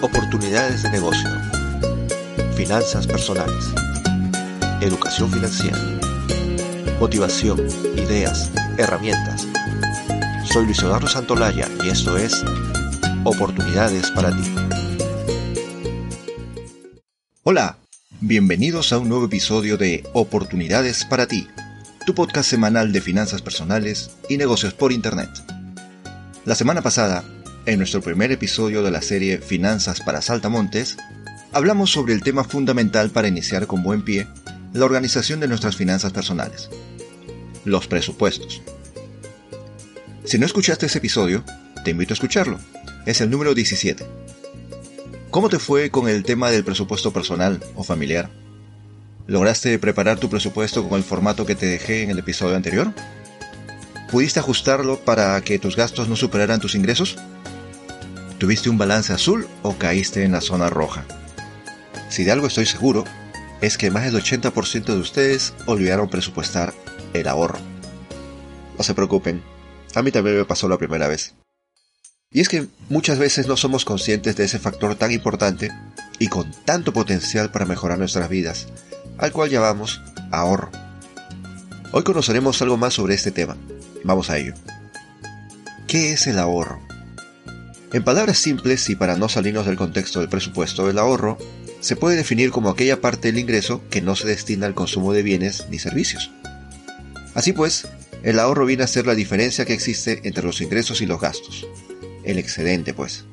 Oportunidades de negocio. Finanzas personales. Educación financiera. Motivación, ideas, herramientas. Soy Luis Eduardo Santolaya y esto es Oportunidades para ti. Hola, bienvenidos a un nuevo episodio de Oportunidades para ti, tu podcast semanal de finanzas personales y negocios por Internet. La semana pasada en nuestro primer episodio de la serie Finanzas para Saltamontes, hablamos sobre el tema fundamental para iniciar con buen pie la organización de nuestras finanzas personales, los presupuestos. Si no escuchaste ese episodio, te invito a escucharlo. Es el número 17. ¿Cómo te fue con el tema del presupuesto personal o familiar? ¿Lograste preparar tu presupuesto con el formato que te dejé en el episodio anterior? ¿Pudiste ajustarlo para que tus gastos no superaran tus ingresos? ¿Tuviste un balance azul o caíste en la zona roja? Si de algo estoy seguro, es que más del 80% de ustedes olvidaron presupuestar el ahorro. No se preocupen, a mí también me pasó la primera vez. Y es que muchas veces no somos conscientes de ese factor tan importante y con tanto potencial para mejorar nuestras vidas, al cual llamamos ahorro. Hoy conoceremos algo más sobre este tema. Vamos a ello. ¿Qué es el ahorro? En palabras simples y para no salirnos del contexto del presupuesto, el ahorro se puede definir como aquella parte del ingreso que no se destina al consumo de bienes ni servicios. Así pues, el ahorro viene a ser la diferencia que existe entre los ingresos y los gastos. El excedente, pues.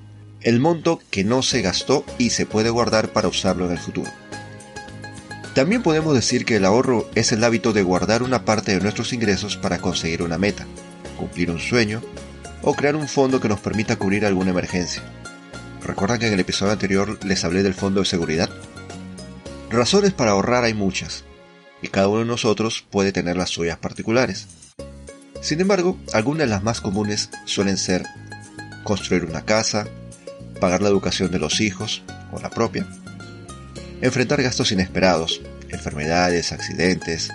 El monto que no se gastó y se puede guardar para usarlo en el futuro. También podemos decir que el ahorro es el hábito de guardar una parte de nuestros ingresos para conseguir una meta, cumplir un sueño o crear un fondo que nos permita cubrir alguna emergencia. ¿Recuerdan que en el episodio anterior les hablé del fondo de seguridad? Razones para ahorrar hay muchas, y cada uno de nosotros puede tener las suyas particulares. Sin embargo, algunas de las más comunes suelen ser construir una casa, pagar la educación de los hijos o la propia, enfrentar gastos inesperados, enfermedades, accidentes,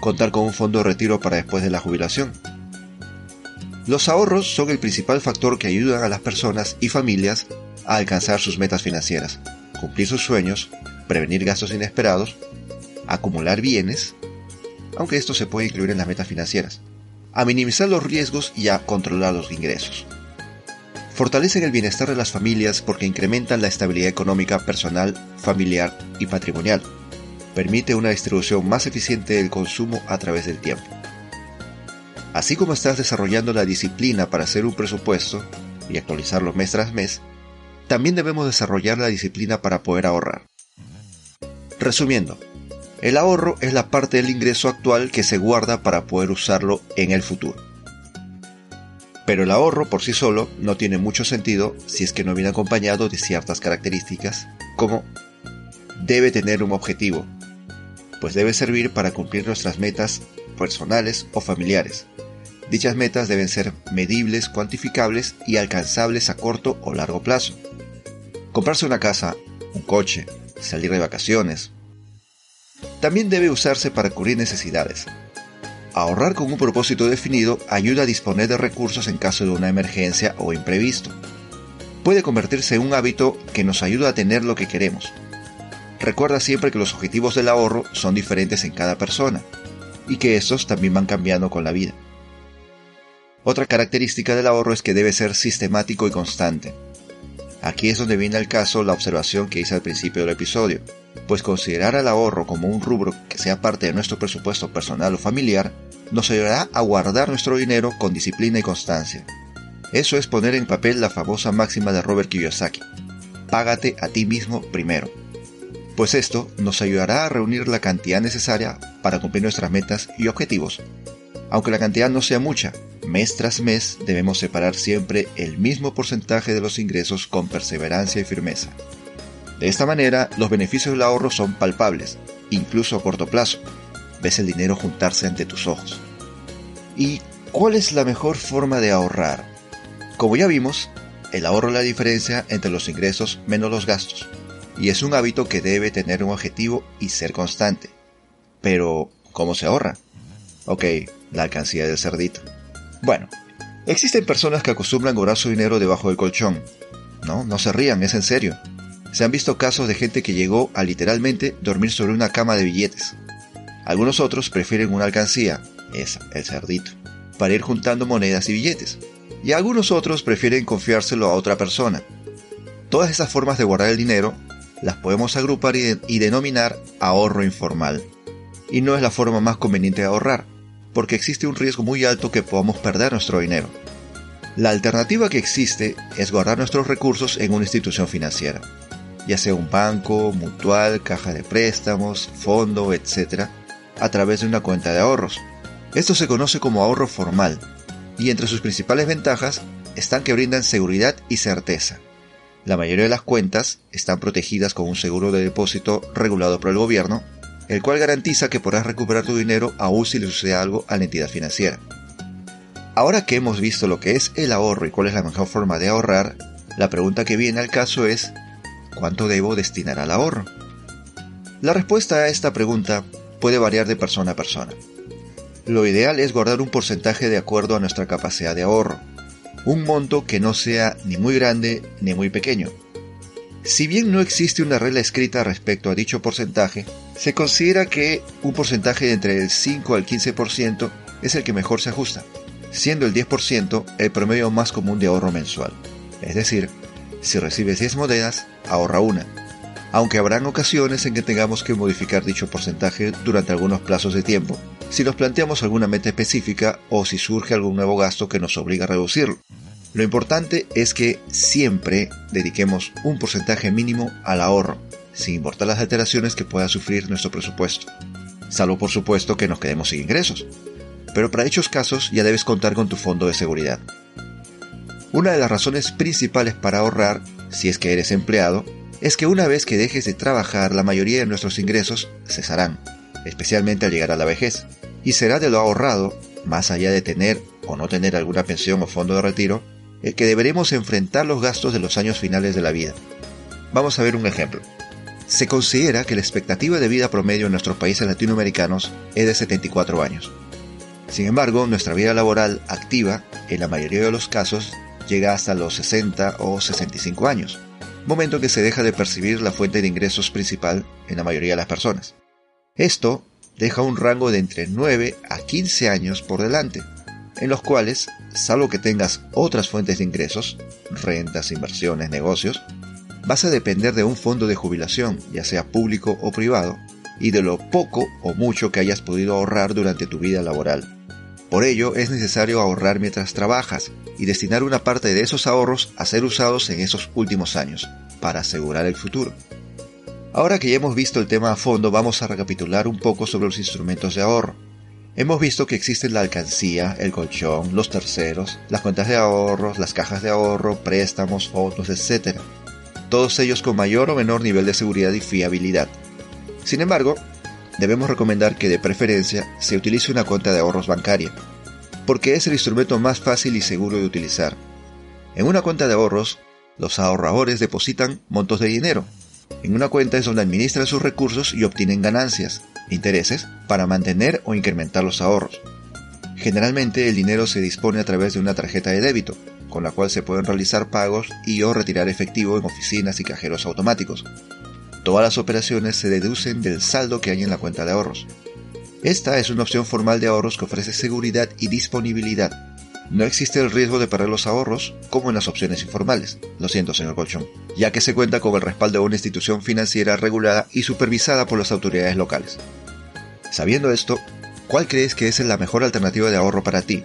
contar con un fondo de retiro para después de la jubilación, los ahorros son el principal factor que ayudan a las personas y familias a alcanzar sus metas financieras, cumplir sus sueños, prevenir gastos inesperados, acumular bienes, aunque esto se puede incluir en las metas financieras, a minimizar los riesgos y a controlar los ingresos. Fortalecen el bienestar de las familias porque incrementan la estabilidad económica personal, familiar y patrimonial. Permite una distribución más eficiente del consumo a través del tiempo. Así como estás desarrollando la disciplina para hacer un presupuesto y actualizarlo mes tras mes, también debemos desarrollar la disciplina para poder ahorrar. Resumiendo, el ahorro es la parte del ingreso actual que se guarda para poder usarlo en el futuro. Pero el ahorro por sí solo no tiene mucho sentido si es que no viene acompañado de ciertas características, como debe tener un objetivo, pues debe servir para cumplir nuestras metas personales o familiares. Dichas metas deben ser medibles, cuantificables y alcanzables a corto o largo plazo. Comprarse una casa, un coche, salir de vacaciones. También debe usarse para cubrir necesidades. Ahorrar con un propósito definido ayuda a disponer de recursos en caso de una emergencia o imprevisto. Puede convertirse en un hábito que nos ayuda a tener lo que queremos. Recuerda siempre que los objetivos del ahorro son diferentes en cada persona y que estos también van cambiando con la vida. Otra característica del ahorro es que debe ser sistemático y constante. Aquí es donde viene al caso la observación que hice al principio del episodio, pues considerar al ahorro como un rubro que sea parte de nuestro presupuesto personal o familiar nos ayudará a guardar nuestro dinero con disciplina y constancia. Eso es poner en papel la famosa máxima de Robert Kiyosaki. Págate a ti mismo primero. Pues esto nos ayudará a reunir la cantidad necesaria para cumplir nuestras metas y objetivos. Aunque la cantidad no sea mucha, mes tras mes debemos separar siempre el mismo porcentaje de los ingresos con perseverancia y firmeza. De esta manera, los beneficios del ahorro son palpables, incluso a corto plazo. Ves el dinero juntarse ante tus ojos. ¿Y cuál es la mejor forma de ahorrar? Como ya vimos, el ahorro es la diferencia entre los ingresos menos los gastos, y es un hábito que debe tener un objetivo y ser constante. Pero, ¿cómo se ahorra? Ok, la alcancía del cerdito. Bueno, existen personas que acostumbran guardar su dinero debajo del colchón, No, no se rían, es en serio. Se han visto casos de gente que llegó a literalmente dormir sobre una cama de billetes. Algunos otros prefieren una alcancía, esa, el cerdito, para ir juntando monedas y billetes. Y algunos otros prefieren confiárselo a otra persona. Todas esas formas de guardar el dinero las podemos agrupar y, y denominar ahorro informal. Y no es la forma más conveniente de ahorrar, porque existe un riesgo muy alto que podamos perder nuestro dinero. La alternativa que existe es guardar nuestros recursos en una institución financiera, ya sea un banco, mutual, caja de préstamos, fondo, etc., a través de una cuenta de ahorros. Esto se conoce como ahorro formal, y entre sus principales ventajas están que brindan seguridad y certeza. La mayoría de las cuentas están protegidas con un seguro de depósito regulado por el gobierno, el cual garantiza que podrás recuperar tu dinero aún si le sucede algo a la entidad financiera. Ahora que hemos visto lo que es el ahorro y cuál es la mejor forma de ahorrar, la pregunta que viene al caso es, ¿cuánto debo destinar al ahorro? La respuesta a esta pregunta puede variar de persona a persona. Lo ideal es guardar un porcentaje de acuerdo a nuestra capacidad de ahorro, un monto que no sea ni muy grande ni muy pequeño. Si bien no existe una regla escrita respecto a dicho porcentaje, se considera que un porcentaje entre el 5 al 15% es el que mejor se ajusta, siendo el 10% el promedio más común de ahorro mensual. Es decir, si recibes 10 monedas, ahorra una, aunque habrán ocasiones en que tengamos que modificar dicho porcentaje durante algunos plazos de tiempo, si nos planteamos alguna meta específica o si surge algún nuevo gasto que nos obliga a reducirlo. Lo importante es que siempre dediquemos un porcentaje mínimo al ahorro, sin importar las alteraciones que pueda sufrir nuestro presupuesto, salvo por supuesto que nos quedemos sin ingresos. Pero para dichos casos ya debes contar con tu fondo de seguridad. Una de las razones principales para ahorrar, si es que eres empleado, es que una vez que dejes de trabajar la mayoría de nuestros ingresos cesarán, especialmente al llegar a la vejez, y será de lo ahorrado, más allá de tener o no tener alguna pensión o fondo de retiro, el que deberemos enfrentar los gastos de los años finales de la vida. Vamos a ver un ejemplo. Se considera que la expectativa de vida promedio en nuestros países latinoamericanos es de 74 años. Sin embargo, nuestra vida laboral activa, en la mayoría de los casos, llega hasta los 60 o 65 años momento que se deja de percibir la fuente de ingresos principal en la mayoría de las personas. Esto deja un rango de entre 9 a 15 años por delante, en los cuales, salvo que tengas otras fuentes de ingresos, rentas, inversiones, negocios, vas a depender de un fondo de jubilación, ya sea público o privado, y de lo poco o mucho que hayas podido ahorrar durante tu vida laboral. Por ello es necesario ahorrar mientras trabajas y destinar una parte de esos ahorros a ser usados en esos últimos años, para asegurar el futuro. Ahora que ya hemos visto el tema a fondo, vamos a recapitular un poco sobre los instrumentos de ahorro. Hemos visto que existen la alcancía, el colchón, los terceros, las cuentas de ahorros, las cajas de ahorro, préstamos, fondos, etc. Todos ellos con mayor o menor nivel de seguridad y fiabilidad. Sin embargo, debemos recomendar que de preferencia se utilice una cuenta de ahorros bancaria, porque es el instrumento más fácil y seguro de utilizar. En una cuenta de ahorros, los ahorradores depositan montos de dinero. En una cuenta es donde administran sus recursos y obtienen ganancias, intereses, para mantener o incrementar los ahorros. Generalmente el dinero se dispone a través de una tarjeta de débito, con la cual se pueden realizar pagos y o retirar efectivo en oficinas y cajeros automáticos. Todas las operaciones se deducen del saldo que hay en la cuenta de ahorros. Esta es una opción formal de ahorros que ofrece seguridad y disponibilidad. No existe el riesgo de perder los ahorros como en las opciones informales. Lo siento, señor Colchón, ya que se cuenta con el respaldo de una institución financiera regulada y supervisada por las autoridades locales. Sabiendo esto, ¿cuál crees que es la mejor alternativa de ahorro para ti?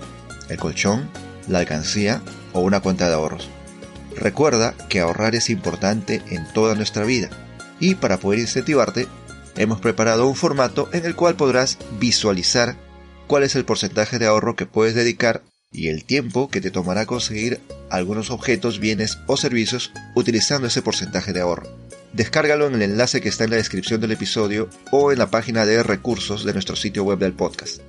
¿El colchón, la alcancía o una cuenta de ahorros? Recuerda que ahorrar es importante en toda nuestra vida y para poder incentivarte, hemos preparado un formato en el cual podrás visualizar cuál es el porcentaje de ahorro que puedes dedicar y el tiempo que te tomará conseguir algunos objetos, bienes o servicios utilizando ese porcentaje de ahorro. Descárgalo en el enlace que está en la descripción del episodio o en la página de recursos de nuestro sitio web del podcast.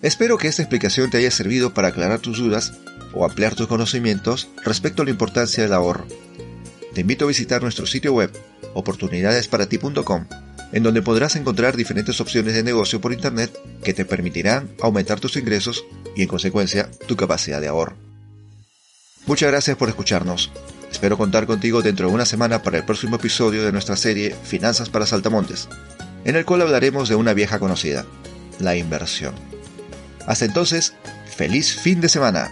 Espero que esta explicación te haya servido para aclarar tus dudas o ampliar tus conocimientos respecto a la importancia del ahorro te invito a visitar nuestro sitio web oportunidadesparati.com, en donde podrás encontrar diferentes opciones de negocio por Internet que te permitirán aumentar tus ingresos y en consecuencia tu capacidad de ahorro. Muchas gracias por escucharnos. Espero contar contigo dentro de una semana para el próximo episodio de nuestra serie Finanzas para Saltamontes, en el cual hablaremos de una vieja conocida, la inversión. Hasta entonces, feliz fin de semana.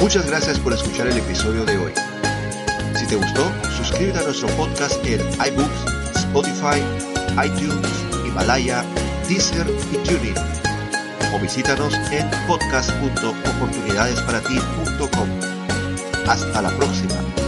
Muchas gracias por escuchar el episodio de hoy. Si te gustó, suscríbete a nuestro podcast en iBooks, Spotify, iTunes, Himalaya, Deezer y TuneIn. O visítanos en podcast.oportunidadesparati.com. Hasta la próxima.